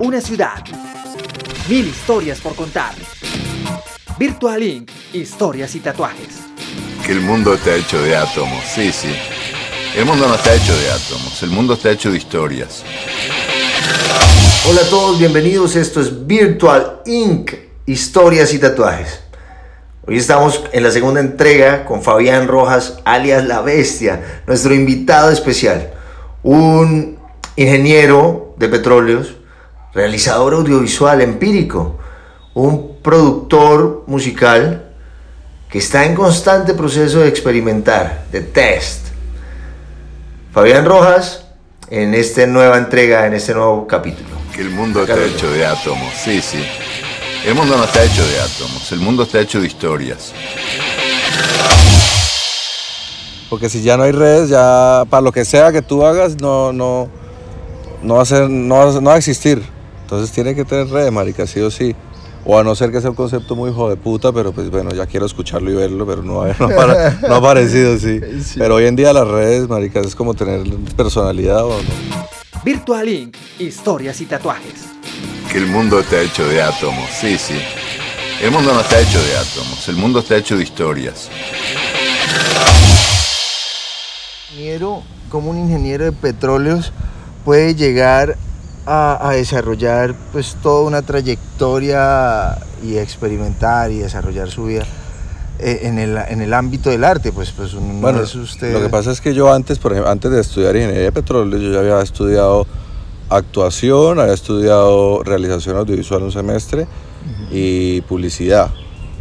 Una ciudad. Mil historias por contar. Virtual Inc. Historias y tatuajes. Que el mundo está hecho de átomos, sí, sí. El mundo no está hecho de átomos, el mundo está hecho de historias. Hola a todos, bienvenidos. Esto es Virtual Inc. Historias y tatuajes. Hoy estamos en la segunda entrega con Fabián Rojas, alias La Bestia, nuestro invitado especial. Un ingeniero de petróleos, realizador audiovisual empírico, un productor musical que está en constante proceso de experimentar, de test. Fabián Rojas, en esta nueva entrega, en este nuevo capítulo. Que el mundo está hecho de átomos, sí, sí. El mundo no está hecho de átomos, el mundo está hecho de historias. Porque si ya no hay redes, ya para lo que sea que tú hagas, no, no, no va a ser, no, va- no va a existir. Entonces tiene que tener redes, marica, sí o sí. O a no ser que sea un concepto muy hijo de puta, pero pues bueno, ya quiero escucharlo y verlo, pero no, ha- no, para- no ha parecido, sí. Pero hoy en día las redes, marica, es como tener personalidad o no. Virtual Inc. Historias y tatuajes. Que el mundo está hecho de átomos, sí, sí. El mundo no está hecho de átomos, el mundo está hecho de historias. ingeniero, como un ingeniero de petróleos puede llegar a, a desarrollar pues toda una trayectoria y experimentar y desarrollar su vida eh, en el, en el ámbito del arte, pues, pues no Bueno, es usted. lo que pasa es que yo antes, por ejemplo, antes de estudiar ingeniería de petróleo, yo ya había estudiado actuación, había estudiado realización audiovisual un semestre y publicidad.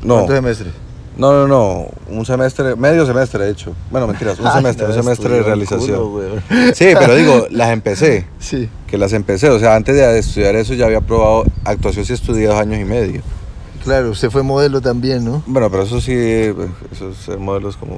No, ¿Cuántos semestres? No, no, no, un semestre, medio semestre de hecho. Bueno, mentiras, un semestre, un semestre de realización. culo. Sí, pero digo, las empecé, Sí, que las empecé, o sea, antes de estudiar eso ya había probado actuación, sí estudié dos años y medio. claro, usted fue modelo también, ¿no? Bueno, pero eso sí, esos ser modelos como...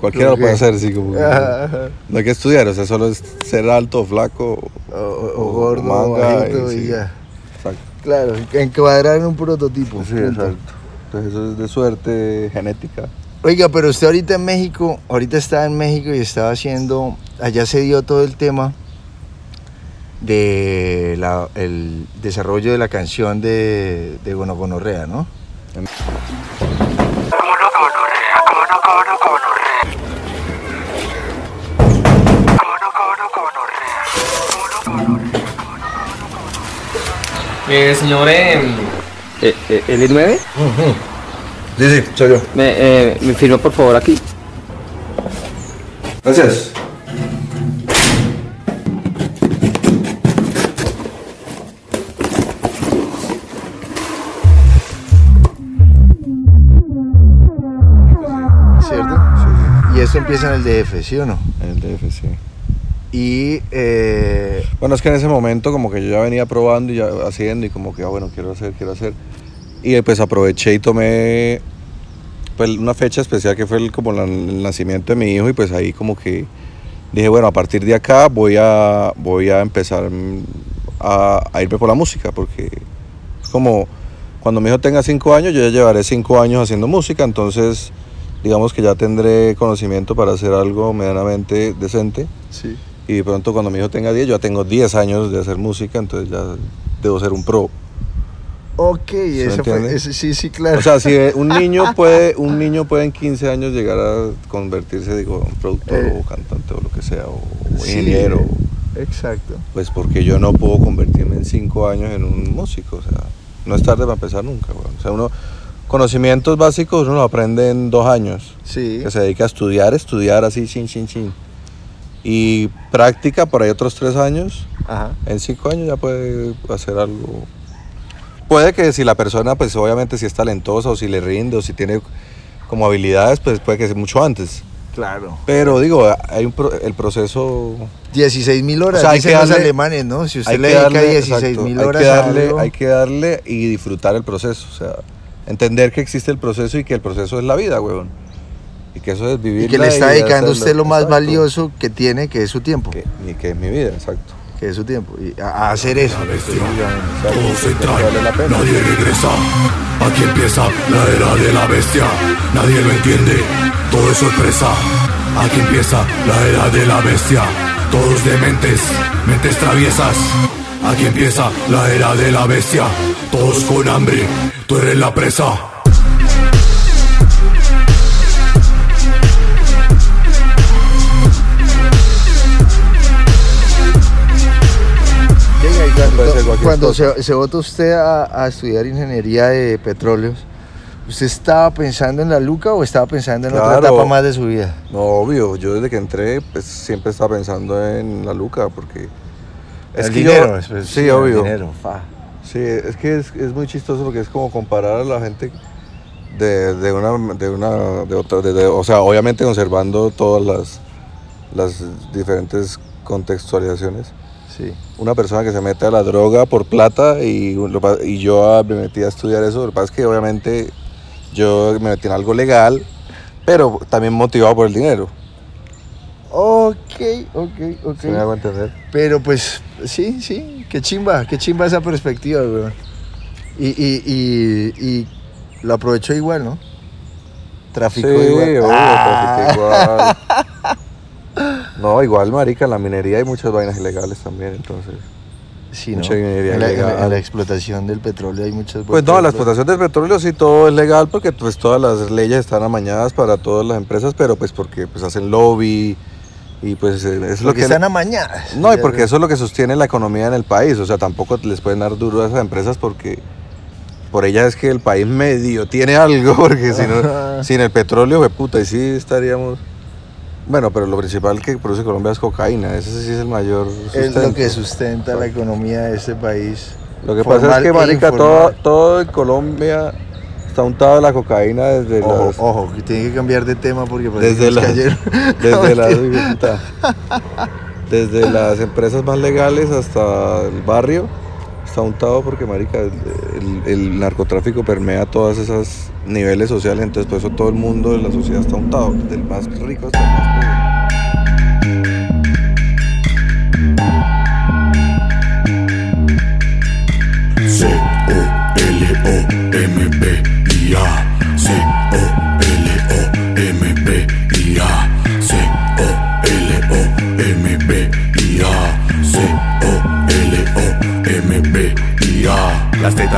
Cualquiera lo puede hacer, sí, como... Ajá. No hay que estudiar, o sea, solo es ser alto, flaco, O, o- o gordo, manga, bajito y y, sí. ya. Exacto. Claro, encuadrar en un prototipo. Sí, punto. exacto. Entonces eso es de suerte genética. Oiga, pero usted ahorita en México, ahorita está en México y estaba haciendo, allá se dio todo el tema de la- el desarrollo de la canción de, de Gonogonorrea, ¿no? Eh, señor, eh, eh, eh, ¿el I9? Sí, sí, soy yo. Me, eh, me firma por favor aquí. Gracias. ¿Cierto? Y eso empieza en el DF, ¿sí o no? En el DF, sí. Y eh, Bueno, es que en ese momento como que yo ya venía probando y haciendo y como que, ah, bueno, quiero hacer, quiero hacer. Y pues aproveché y tomé pues, una fecha especial que fue el, como el nacimiento de mi hijo y pues ahí como que dije, bueno, a partir de acá voy a, voy a empezar mm, a, a irme por la música porque es como cuando mi hijo tenga cinco años, yo ya llevaré cinco años haciendo música, entonces digamos que ya tendré conocimiento para hacer algo medianamente decente. sí. Y de pronto cuando mi hijo tenga 10, yo ya tengo 10 años de hacer música, entonces ya debo ser un pro. Ok, eso fue, eso- sí, sí, claro. O sea, si un niño puede, un niño puede en 15 años llegar a convertirse, digo, en productor Eh. o cantante o lo que sea, o, o Sí, ingeniero, Exacto. pues porque yo no puedo convertirme en 5 años en un músico, o sea, no es tarde para empezar nunca, weón. O sea, uno, conocimientos básicos uno lo aprende en dos años. Sí. que se dedica a estudiar, estudiar así, chin, chin, chin. Y práctica por ahí otros tres años. Ajá. En cinco años ya puede hacer algo. Puede que si la persona, pues obviamente si es talentosa o si le rinde o si tiene como habilidades, pues puede que sea mucho antes. Claro. Pero digo, hay un pro- el proceso... 16 mil horas, O sea, hay dicen que los darle- alemanes, ¿no? Si usted hay le que dedica darle, 16 exacto, mil hay horas que a darle, algo, hay que darle y disfrutar el proceso. O sea, entender que existe el proceso y que el proceso es la vida, huevón. Y que eso es vivir. y que le está dedicando usted lo más valioso que tiene, que es su tiempo. Que, y que es mi vida, exacto. Que es su tiempo. Y a, a hacer eso. Todo se trae, Vale la pena. nadie regresa. Aquí empieza la era de la bestia. Nadie lo entiende, todo es sorpresa. Aquí empieza la era de la bestia. Todos dementes, mentes traviesas. Aquí empieza la era de la bestia. Todos con hambre, tú eres la presa. Cuando, se, se vota usted a, a estudiar ingeniería de petróleos, ¿usted estaba pensando en la Luca o estaba pensando en otra Claro. etapa más de su vida? No, obvio, yo desde que entré pues siempre estaba pensando en la luca porque es El que dinero, yo, es- sí, el obvio. dinero, fa. Sí, es que es, es muy chistoso porque es como comparar a la gente de, de una, de una, de otra, de- de- o sea, obviamente conservando todas las, las diferentes contextualizaciones. Sí. Una persona que se mete a la droga por plata y, y yo ah, me metí a estudiar eso, lo que pasa es que obviamente yo me metí en algo legal, pero también motivado por el dinero. Ok, ok, ok. ¿Sí me hago entender? Pero pues sí, sí, qué chimba, qué chimba esa perspectiva, weón. Y, y, y, y lo aprovechó igual, ¿no? Traficó sí, igual. obvio, Ah. igual. No, igual, marica, en la minería hay muchas vainas ilegales también, entonces. Sí, ¿no? mucha ingeniería en, la, en la- ilegal. en la explotación del petróleo hay muchas Pues no, la explotación del petróleo sí todo es legal porque pues todas las leyes están amañadas para todas las empresas, pero pues porque pues hacen lobby y pues es lo Porque que... están amañadas. No, y porque eso es lo que sostiene la economía en el país, o sea, tampoco les pueden dar duro a esas empresas porque por ellas es que el país medio tiene algo, porque si no, sin el petróleo, de puta, y sí estaríamos... Bueno, pero lo principal que produce Colombia es cocaína, ese sí es el mayor Es lo sustento. que sustenta la economía de este país. Lo que pasa es que, e marica, todo, todo en Colombia está untado de la cocaína desde Ojo, las... ojo, que tiene que cambiar de tema porque Desde las, cayeron. desde, las, desde las empresas más legales hasta el barrio está untado porque marica el, narcotráfico permea todos esos niveles sociales entonces por eso todo el mundo de la sociedad está untado desde el más rico hasta el más pobre. C-O-L-O-M-B-I-A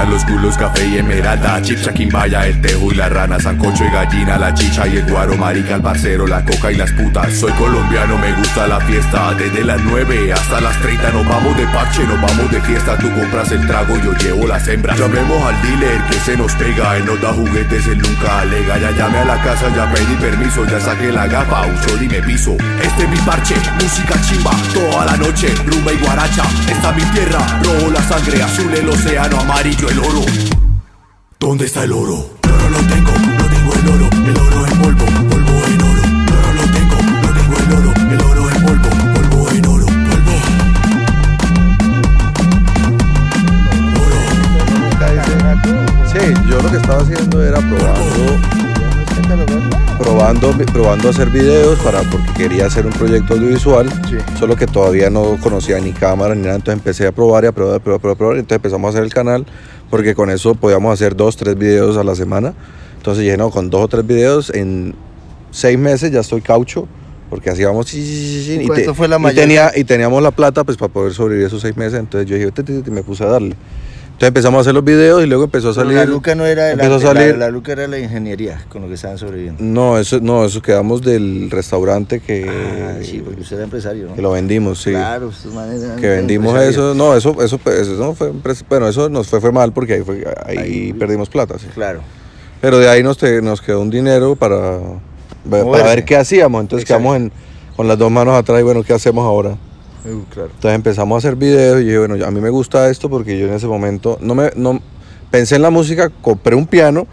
Los culos, café y esmeralda. Chicha, quimbaya, el tejo y la rana. Sancocho y gallina, la chicha y el guaro. Marica, el parcero, la coca y las putas. Soy colombiano, me gusta la fiesta. Desde las 9 hasta las 30 Nos vamos de parche, nos vamos de fiesta. Tú compras el trago, yo llevo las hembras Llamemos al dealer que se nos pega. Él nos da juguetes, él nunca alega. Ya llamé a la casa, ya pedí permiso Ya saqué la gafa, uso y me piso. Este es mi parche, música chimba. Toda la noche, rumba y guaracha. Esta es mi tierra, rojo la sangre Azul el océano, amarillo el oro. ¿Dónde está el oro? Yo no lo tengo, no tengo el oro. El oro en polvo, polvo en oro. Yo no lo tengo, no tengo el oro. El oro en polvo, polvo en oro Polvo. Sí yo lo que estaba haciendo era probando probando probando hacer videos para porque quería hacer un proyecto audiovisual Sí. solo que todavía no conocía ni cámara ni nada entonces empecé a probar y a probar, a probar, a probar, a probar, entonces empezamos a hacer el canal porque con eso podíamos hacer dos, tres videos a la semana. Entonces dije no, con dos o tres videos en seis meses ya estoy caucho porque hacíamos sí, sí, sí, y, ¿Cuánto te- fue la y tenía, y teníamos la plata pues para poder sobrevivir esos seis meses entonces yo dije "Ti, ti, ti", me puse a darle entonces empezamos a hacer los videos y luego empezó a Pero salir la Luca no era de la, salir la Luca era la ingeniería con lo que estaban sobreviviendo. no, eso, no, eso quedamos del restaurante que, Ah, sí, porque usted era empresario, ¿no? que lo vendimos, sí. Claro, eran que vendimos eso, no, eso, eso, eso no fue, bueno, eso nos fue, fue mal porque ahí, fue, ahí, Ahí- perdimos plata, sí. Claro. Pero de ahí nos, te- nos quedó un dinero para, para ver qué hacíamos, entonces Exacto. quedamos en, con las dos manos atrás y bueno, ¿qué hacemos ahora? Uh, claro. Entonces empezamos a hacer videos y dije, bueno, a mí me gusta esto porque yo en ese momento no me no pensé en la música, compré un piano,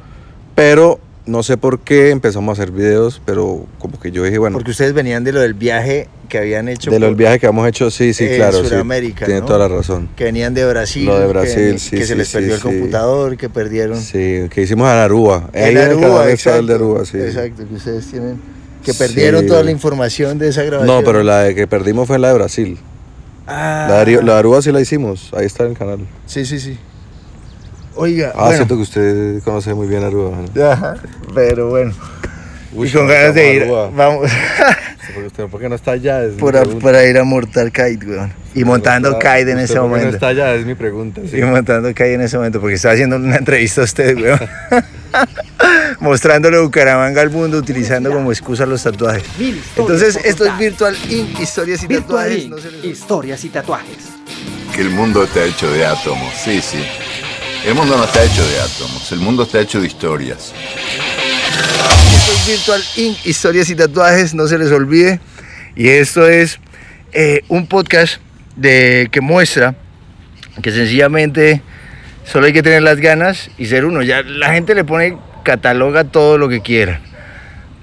pero no sé por qué empezamos a hacer videos, pero como que yo dije, bueno, Porque ustedes venían de lo del viaje que habían hecho. de lo del viaje que hemos hecho, sí, sí, en claro, sí. Sudamérica, Tiene ¿no? toda la razón. Que venían de Brasil. Lo de que- Brasil, que, sí, se sí, les sí, perdió el sí. computador, que perdieron. Sí, que hicimos en Aruba. Ahí En en el Aruba, canal el de exacto. Aruba, sí. Exacto, que ustedes tienen. Que Sí. perdieron toda la información de esa grabación. No, pero la que perdimos fue la de Brasil. Ah, La, de, Ari- la de Aruba sí la hicimos, ahí está en el canal. Sí, sí, sí. Oiga, Ah, bueno. siento que usted conoce muy bien Aruba. ¿no? Ajá, pero bueno. Uy, y con ganas de ir, Aruba. vamos, usted, ¿por qué no está allá? Es mi para, ir a Mortal Kite, weón. Y montando kite en ese por qué no momento. está allá, es mi pregunta. sí. Y montando kite en ese momento, porque estaba haciendo una entrevista a usted, weón. Mostrándole Bucaramanga al mundo, utilizando como excusa los tatuajes. Entonces, esto es. Virtual Inc. Historias y Virtual tatuajes. Inc. No se les- Historias y tatuajes. Que el mundo está hecho de átomos, sí, sí. El mundo no está hecho de átomos, el mundo está hecho de historias. Esto es Virtual Inc. Historias y tatuajes, no se les olvide. Y esto es eh, un podcast de, que muestra que sencillamente solo hay que tener las ganas y ser uno. Ya la gente le pone, cataloga todo lo que quiera.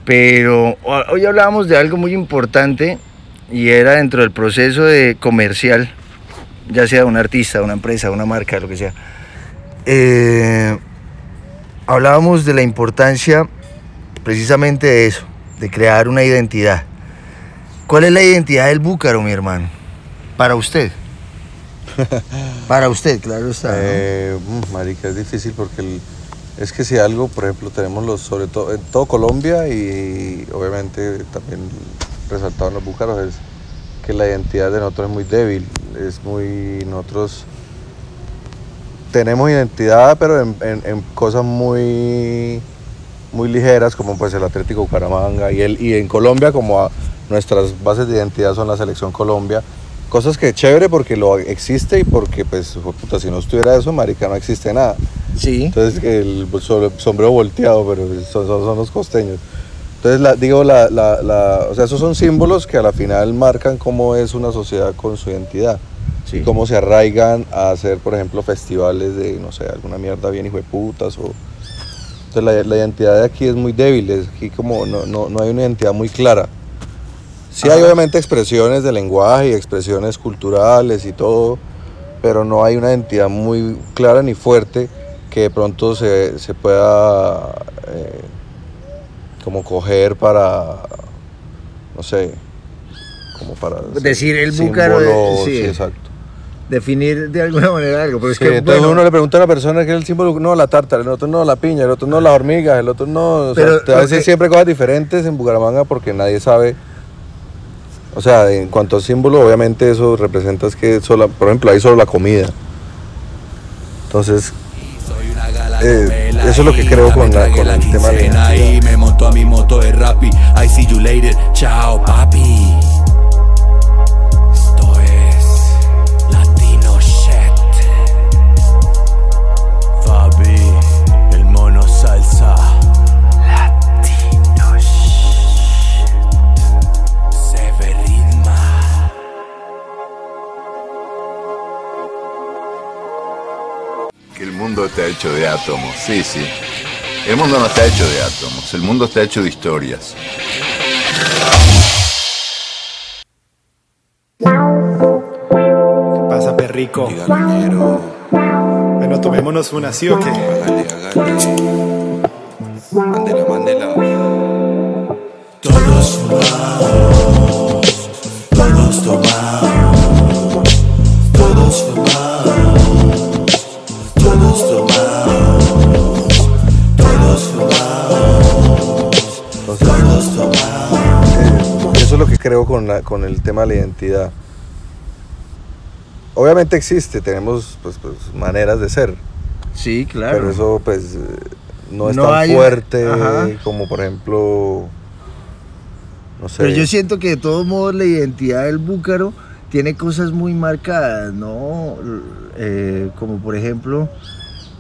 Pero ho- hoy hablábamos de algo muy importante y era dentro del proceso de comercial, ya sea un artista, una empresa, una marca, lo que sea. Eh, hablábamos de la importancia precisamente de eso, de crear una identidad. ¿Cuál es la identidad del búcaro, mi hermano? Para usted. Para usted, claro está. Eh, mm, marica, es difícil porque es que si algo, por ejemplo, tenemos los, sobre todo en todo Colombia y obviamente también resaltado en los búcaros, es que la identidad de nosotros es muy débil, es muy, nosotros tenemos identidad, pero en, cosas muy, muy ligeras, como pues el Atlético Bucaramanga, y, el, y en Colombia como nuestras bases de identidad son la Selección Colombia, cosas que chévere porque lo existe y porque pues, puta, si no estuviera eso, marica, no existe nada. sí. Entonces el sombrero volteado, pero son, son- son los costeños. Entonces la- digo, la, la- la- o sea, esos son símbolos que a la final marcan cómo es una sociedad con su identidad. Sí. Y cómo se arraigan a hacer, por ejemplo, festivales de, no sé, alguna mierda bien hijo de putas o... Entonces la, la identidad de aquí es muy débil, es aquí como no, no, no hay una identidad muy clara. Sí hay obviamente expresiones de lenguaje y expresiones culturales y todo, pero no hay una identidad muy clara ni fuerte que de pronto se, se pueda eh, como coger para, no sé, como para... Decir el búcaro de- sí. sí, exacto. Definir de alguna manera algo. Pero es Sí, que, entonces bueno, uno le pregunta a una persona que es el símbolo, no, la tártara, el otro no, la piña, el otro no, las hormigas, el otro no. O sea, Pero te va a lo decir que- siempre cosas diferentes en Bucaramanga porque nadie sabe. O sea, en cuanto al símbolo, obviamente eso representa es que, solo, por ejemplo, hay solo la comida. Entonces, eh, eso es lo que creo con, la- el tema de la a. hecho de átomos, sí, sí. El mundo no está hecho de átomos, el mundo está hecho de historias. ¿Qué pasa, perrico? Bueno, tomémonos una, ¿sí o qué? Mándela, mándela. Con, la- con el tema de la identidad. Obviamente existe, tenemos pues, pues, maneras de ser. sí, claro. Pero eso pues eh, no es No tan hay- fuerte ajá. como por ejemplo, no sé. Pero yo siento que de todos modos la identidad del búcaro tiene cosas muy marcadas, ¿no? Eh, como por ejemplo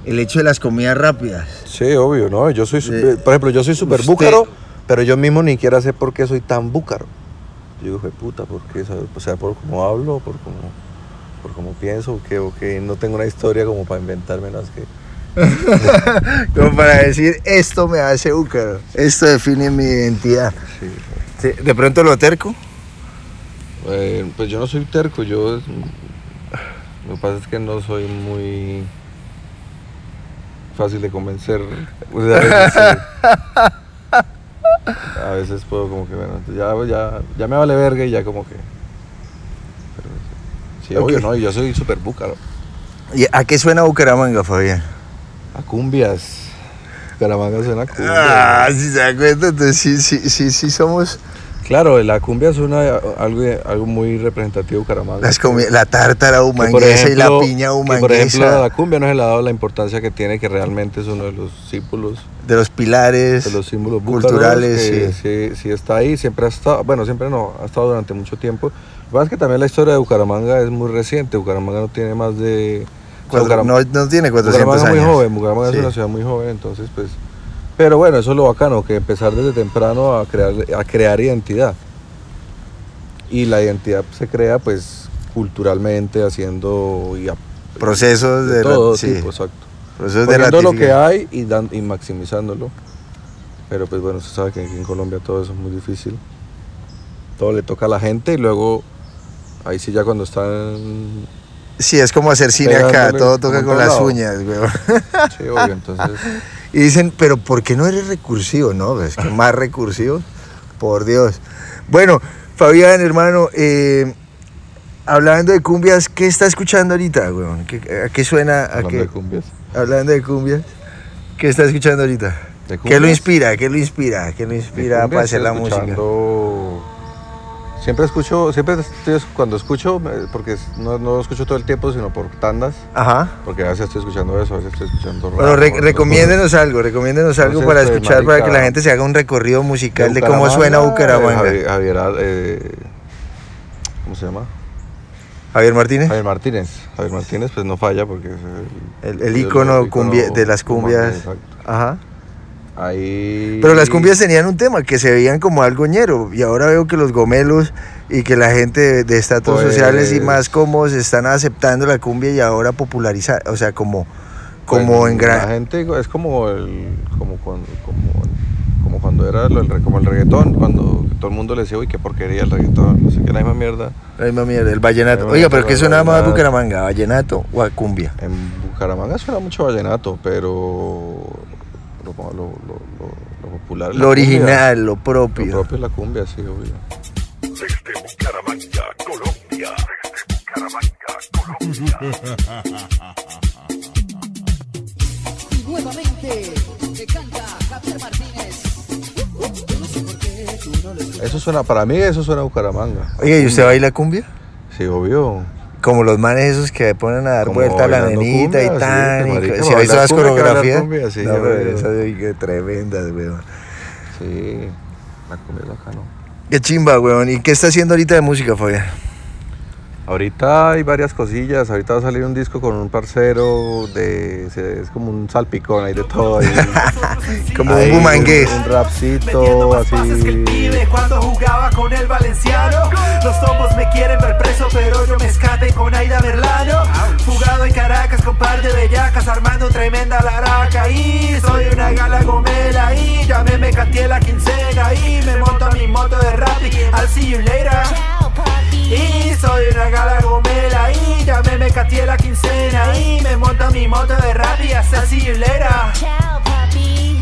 el hecho de las comidas rápidas. Sí, obvio, ¿no? Yo soy, su- Eh, por ejemplo, yo soy súper búcaro, pero yo mismo ni siquiera sé por qué soy tan búcaro. Yo digo, "Jue puta, ¿por qué? O sea, por cómo hablo, por cómo, por cómo pienso, o que, o que no tengo una historia como para inventarme las que... Como para decir, esto me hace búcaro, esto define mi identidad. Sí. Sí, De pronto lo terco. Eh, pues yo no soy terco, yo... Lo que pasa es que no soy muy fácil de convencer. O sea, a, veces, puedo como que, bueno, ya, ya, ya me vale verga y ya como que... pero sí, Ok. obvio, ¿no? Yo soy súper búcaro. ¿Y ¿A qué suena Bucaramanga, Fabián? A cumbias. Caramanga suena a cumbias. Ah, si se da cuenta, entonces sí, sí, sí, sí somos Claro, la cumbia es una, algo, algo muy representativo de Bucaramanga. Las la tártara humanguesa y la piña que, por ejemplo, humanguesa. la cumbia no se le ha dado la importancia que tiene, que realmente es uno de los símbolos, de los pilares de los símbolos culturales. que sí. sí, sí está ahí, siempre ha estado, bueno, siempre no, ha estado durante mucho tiempo. Lo que pasa es que también la historia de Bucaramanga es muy reciente, Bucaramanga no tiene más de... o sea, Cuatro- no, no tiene 400 Bucaramanga es años. muy joven, Bucaramanga Sí. es una ciudad muy joven, entonces pues... Pero bueno, eso es lo bacano, que empezar desde temprano a crear, a crear identidad. Y la identidad se crea pues culturalmente, haciendo y a- Procesos de, de todo tipo, exacto. procesos de Poniendo lo que hay y, dan, y maximizándolo. Pero pues bueno, se sabe que aquí en Colombia todo eso es muy difícil. Todo le toca a la gente y luego ahí sí ya cuando están... Sí, es como hacer cine acá, todo toca con las uñas, weón. Sí, obvio, entonces... Y dicen, pero ¿por qué no eres recursivo? No, es que más recursivo, por Dios. Bueno, Fabián, hermano, eh, hablando de cumbias, ¿qué está escuchando ahorita, weón? ¿Qué- ¿A qué suena? ¿A hablando qué? de cumbias. Hablando de cumbias, ¿qué está escuchando ahorita? ¿De ¿Qué lo inspira? ¿Qué lo inspira? ¿Qué lo inspira para hacer la música? escuchando- Siempre escucho, siempre estoy, cuando escucho, porque no, no lo escucho todo el tiempo, sino por tandas, Ajá. porque a veces estoy escuchando eso, a veces estoy escuchando Bueno, re- recomiéndenos algo, recomiéndenos algo para escuchar, para que la gente se haga un recorrido musical de, cómo suena Bucaramanga. eh, Javier, eh, ¿cómo se llama? Javier Martínez, Javier Martínez. Javier Martínez pues no falla porque es el, el el ícono de las cumbias. exacto. Ajá. Ahí... Pero las cumbias tenían un tema, que se veían como algo ñero. Y ahora veo que los gomelos y que la gente de- estatus Pues- sociales y más cómodos están aceptando la cumbia y ahora popularizar. O sea, como, como Pues, en La gran. gente es como el, como cuando, como, como cuando era lo- el, como el reggaetón, cuando todo el mundo le decía, uy, qué porquería el reggaetón, no sé qué, la misma mierda. La misma mierda, el vallenato. Oiga, pero ¿qué suena más a. Bucaramanga? ¿Vallenato o a cumbia? En Bucaramanga suena mucho vallenato, pero lo, lo, lo, lo- lo popular Lo cumbia. original, lo Lo propio. propio es la cumbia, sí, obvio. Desde Bucaramanga, Colombia. Desde Bucaramanga, Colombia. Nuevamente, que canta Javier Martínez. Yo no sé por qué tú no lo. Eso suena, para mí eso suena a Bucaramanga. Oiga, ¿y usted baila cumbia? Sí, obvio. Como los manes esos que ponen a dar vuelta a la nenita y cumbia, tan. y marica, co- para ¿Sí ha visto bailar las cumbia hay bailar coreografías? cumbia, sí, no, pero esas tremendas, weón. Sí, la cumbia es bacano. Qué chimba, weón. ¿Y qué está haciendo ahorita de música, Fabián? Ahorita hay varias cosillas, ahorita va a salir un disco con un parcero de, es como un salpicón, hay de todo. ahí. Como un bumangués. Un rapcito, así. pibe cuando jugaba con el valenciano Los tombos me quieren ver preso pero yo me escate con Aida Merlano Jugado en Caracas con par de bellacas armando tremenda laraca Y soy una gala gomela y ya me me cateé la quincena Y me monto a mi moto de rap y I'll see you later y soy una gala gomela y ya me me cateé la quincena Y me monto a mi moto de rap y later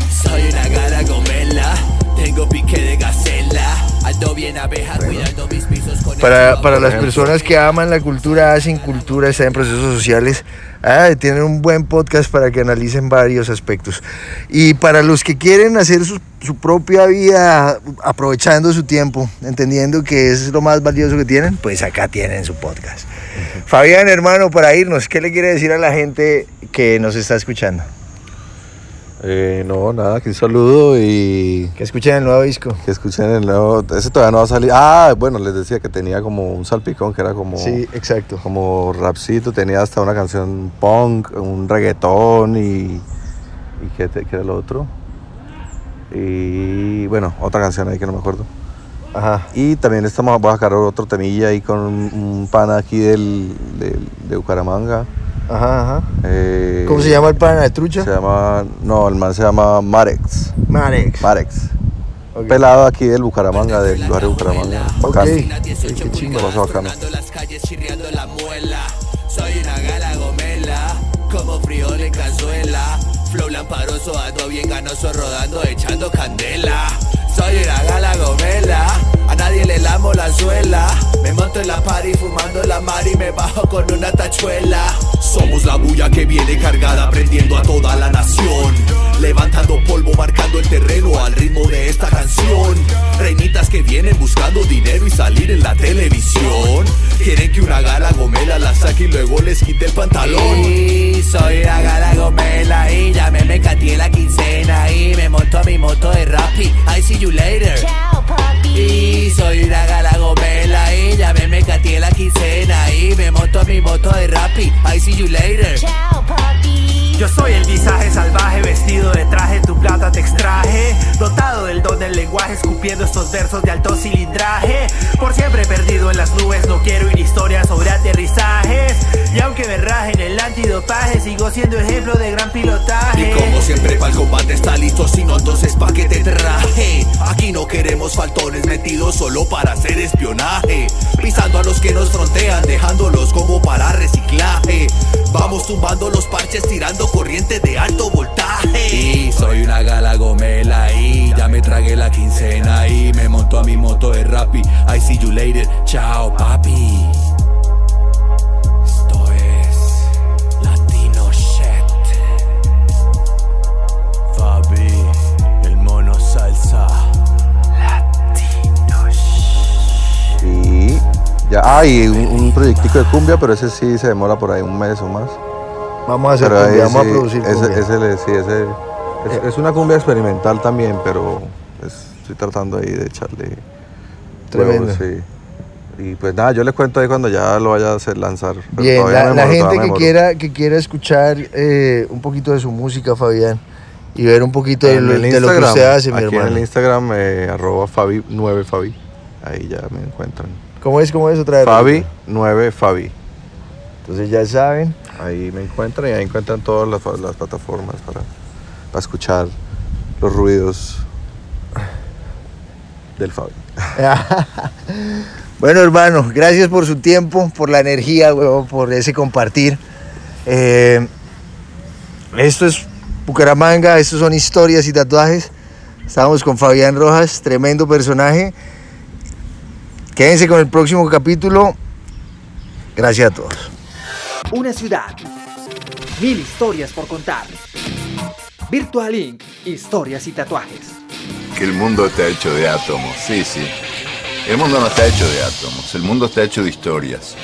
Soy una gala gomela, tengo pique de gacela. Ando bien abeja cuidando mis pisos con el Para, para las personas que aman la cultura, hacen cultura, están en procesos sociales, ah, tienen un buen podcast para que analicen varios aspectos. Y para los que quieren hacer su, su propia vida aprovechando su tiempo, entendiendo que es lo más valioso que tienen, pues acá tienen su podcast. Fabián, hermano, para irnos, ¿qué le quiere decir a la gente que nos está escuchando? Eh, no, nada, que un saludo y Que escuchen el nuevo disco. que escuchen el nuevo. Ese todavía no va a salir. Ah, bueno, les decía que tenía como un salpicón que era como. Sí, exacto. Como rapcito, tenía hasta una canción punk, un reggaetón y. ¿Y qué, te- qué era lo otro? Y bueno, otra canción ahí que no me acuerdo. Ajá. Y también estamos voy a sacar otro temilla ahí con un, un pana aquí del, del- de Bucaramanga. Ajá, ajá. Eh, ¿Cómo se llama el pana de trucha? Se llama. No, el man se llama Marex. Marex. Marex. Ok. Pelado aquí del Bucaramanga, del barrio Bucaramanga. Bacano. Ok. Qué chimba. Cosa bacana. las calles chirriando la muela. Soy una gala gomela, como friol en cazuela. Flow lamparoso, ando bien ganoso, rodando, echando candela. Soy una gala gomela, a nadie le lamo la suela. Me monto en la party fumando la mar y me bajo con una tachuela. Somos la bulla que viene cargada, prendiendo a toda la nación. Levantando polvo, marcando el terreno al ritmo de esta canción. Reinitas que vienen buscando dinero y salir en la televisión. Quieren que una gala gomela la saque y luego les quite el pantalón. Y soy la gala gomela y ya me me cateé la quincena y me monto a mi moto de Rappi. I see you later. Y soy una gala gomela y ya me me cateé la quincena y me monto a mi moto de Rappi. I see you later. Yo soy el visaje salvaje, vestido de traje, tu plata te extraje. Dotado del don del lenguaje, escupiendo estos versos de alto cilindraje. Por siempre perdido en las nubes, no quiero ir historias antidopaje, sigo siendo ejemplo de gran pilotaje. Y como siempre para el combate está listo, si no entonces pa' que te traje. Aquí no queremos faltones metidos solo para hacer espionaje. Pisando a los que nos frontean, dejándolos como para reciclaje. Vamos tumbando los parches, tirando corriente de alto voltaje. Y soy una gala gomela y ya me tragué la quincena y me monto a mi moto de Rappi. I see you later, chao papi. Ya hay un, un proyectico de cumbia, pero ese sí se demora por ahí un mes o más. Vamos a hacer Pero cumbia, vamos a producir ese- cumbia. ese le- sí, ese- es, es una cumbia experimental también, pero estoy tratando ahí de echarle Tremendo. huevos, sí. Y pues nada, yo les cuento ahí cuando ya lo vaya a hacer lanzar. Bien, la, gente que quiera, que quiera escuchar eh, un poquito de su música, Fabián, y ver un poquito de, lo, de lo que usted hace, mi aquí en el Instagram, eh, arroba Fabi, 9 Fabi. Ahí ya me encuentran. ¿Cómo es? ¿Cómo es otra vez? Fabi, 9 Fabi. Entonces ya saben. Ahí me encuentran y ahí encuentran todas las, las plataformas para, para escuchar los ruidos del Fabi. bueno, hermano, gracias por su tiempo, por la energía, huevón, por ese compartir. Eh, esto es Bucaramanga, estos son historias y tatuajes. Estamos con Fabián Rojas, tremendo personaje. Quédense con el próximo capítulo. Gracias a todos. Una ciudad. Mil historias por contar. Virtual Inc. Historias y tatuajes. Que el mundo está hecho de átomos, sí, sí. El mundo no está hecho de átomos, el mundo está hecho de historias.